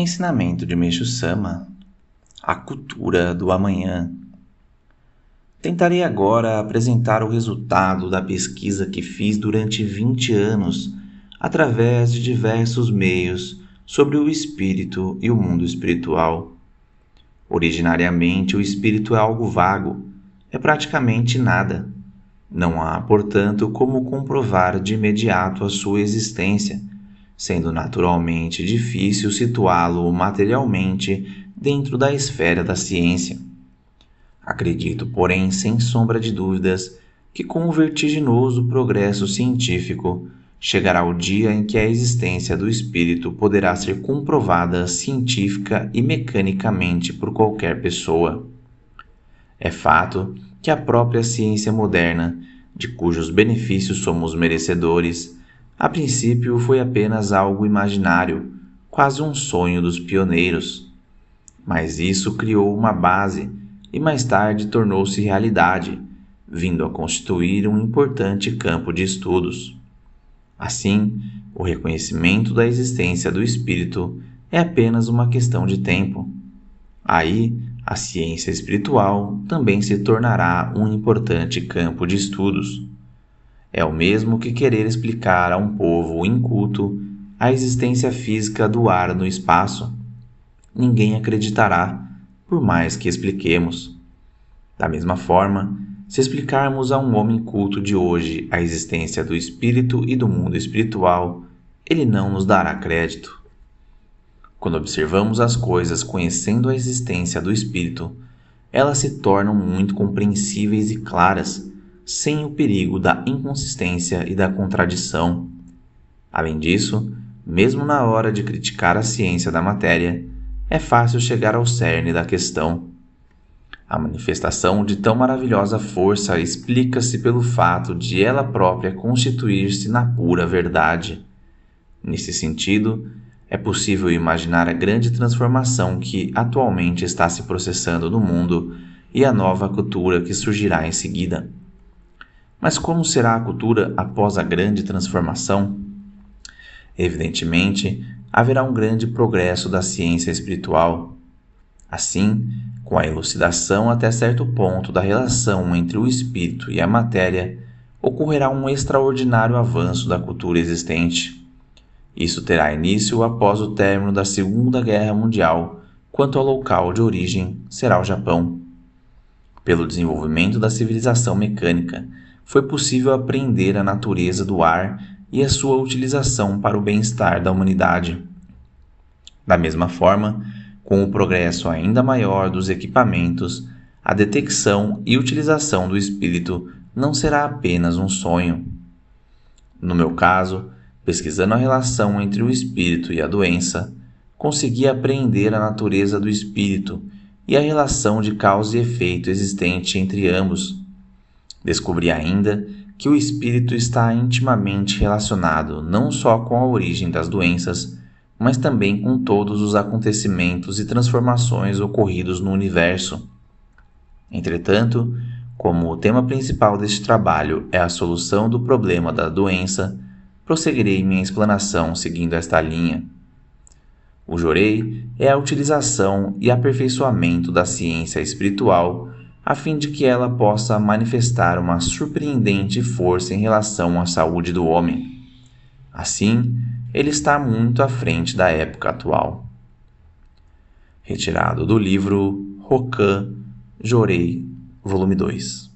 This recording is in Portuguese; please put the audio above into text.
Ensinamento de Meixo Sama A Cultura do Amanhã Tentarei agora apresentar o resultado da pesquisa que fiz durante 20 anos através de diversos meios sobre o espírito e o mundo espiritual. Originariamente, o espírito é algo vago, é praticamente nada. Não há, portanto, como comprovar de imediato a sua existência sendo naturalmente difícil situá-lo materialmente dentro da esfera da ciência. Acredito, porém, sem sombra de dúvidas, que com o vertiginoso progresso científico chegará o dia em que a existência do espírito poderá ser comprovada científica e mecanicamente por qualquer pessoa. É fato que a própria ciência moderna, de cujos benefícios somos merecedores, a princípio foi apenas algo imaginário, quase um sonho dos pioneiros. Mas isso criou uma base e mais tarde tornou-se realidade, vindo a constituir um importante campo de estudos. Assim, o reconhecimento da existência do espírito é apenas uma questão de tempo. Aí, a ciência espiritual também se tornará um importante campo de estudos. É o mesmo que querer explicar a um povo inculto a existência física do ar no espaço. Ninguém acreditará, por mais que expliquemos. Da mesma forma, se explicarmos a um homem culto de hoje a existência do espírito e do mundo espiritual, ele não nos dará crédito. Quando observamos as coisas conhecendo a existência do espírito, elas se tornam muito compreensíveis e claras sem o perigo da inconsistência e da contradição. Além disso, mesmo na hora de criticar a ciência da matéria, é fácil chegar ao cerne da questão. A manifestação de tão maravilhosa força explica-se pelo fato de ela própria constituir-se na pura verdade. Nesse sentido, é possível imaginar a grande transformação que atualmente está se processando no mundo e a nova cultura que surgirá em seguida. Mas como será a cultura após a grande transformação? Evidentemente, haverá um grande progresso da ciência espiritual. Assim, com a elucidação até certo ponto da relação entre o espírito e a matéria, ocorrerá um extraordinário avanço da cultura existente. Isso terá início após o término da Segunda Guerra Mundial, quanto ao local de origem será o Japão. Pelo desenvolvimento da civilização mecânica, foi possível aprender a natureza do ar e a sua utilização para o bem-estar da humanidade. Da mesma forma, com o progresso ainda maior dos equipamentos, a detecção e utilização do espírito não será apenas um sonho. No meu caso, pesquisando a relação entre o espírito e a doença, consegui apreender a natureza do espírito e a relação de causa e efeito existente entre ambos Descobri ainda que o espírito está intimamente relacionado não só com a origem das doenças, mas também com todos os acontecimentos e transformações ocorridos no universo. Entretanto, como o tema principal deste trabalho é a solução do problema da doença, prosseguirei minha explanação seguindo esta linha. O Jorei é a utilização e aperfeiçoamento da ciência espiritual a fim de que ela possa manifestar uma surpreendente força em relação à saúde do homem. Assim, ele está muito à frente da época atual. Retirado do livro Rokan Jorei, volume 2.